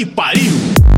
que pariu!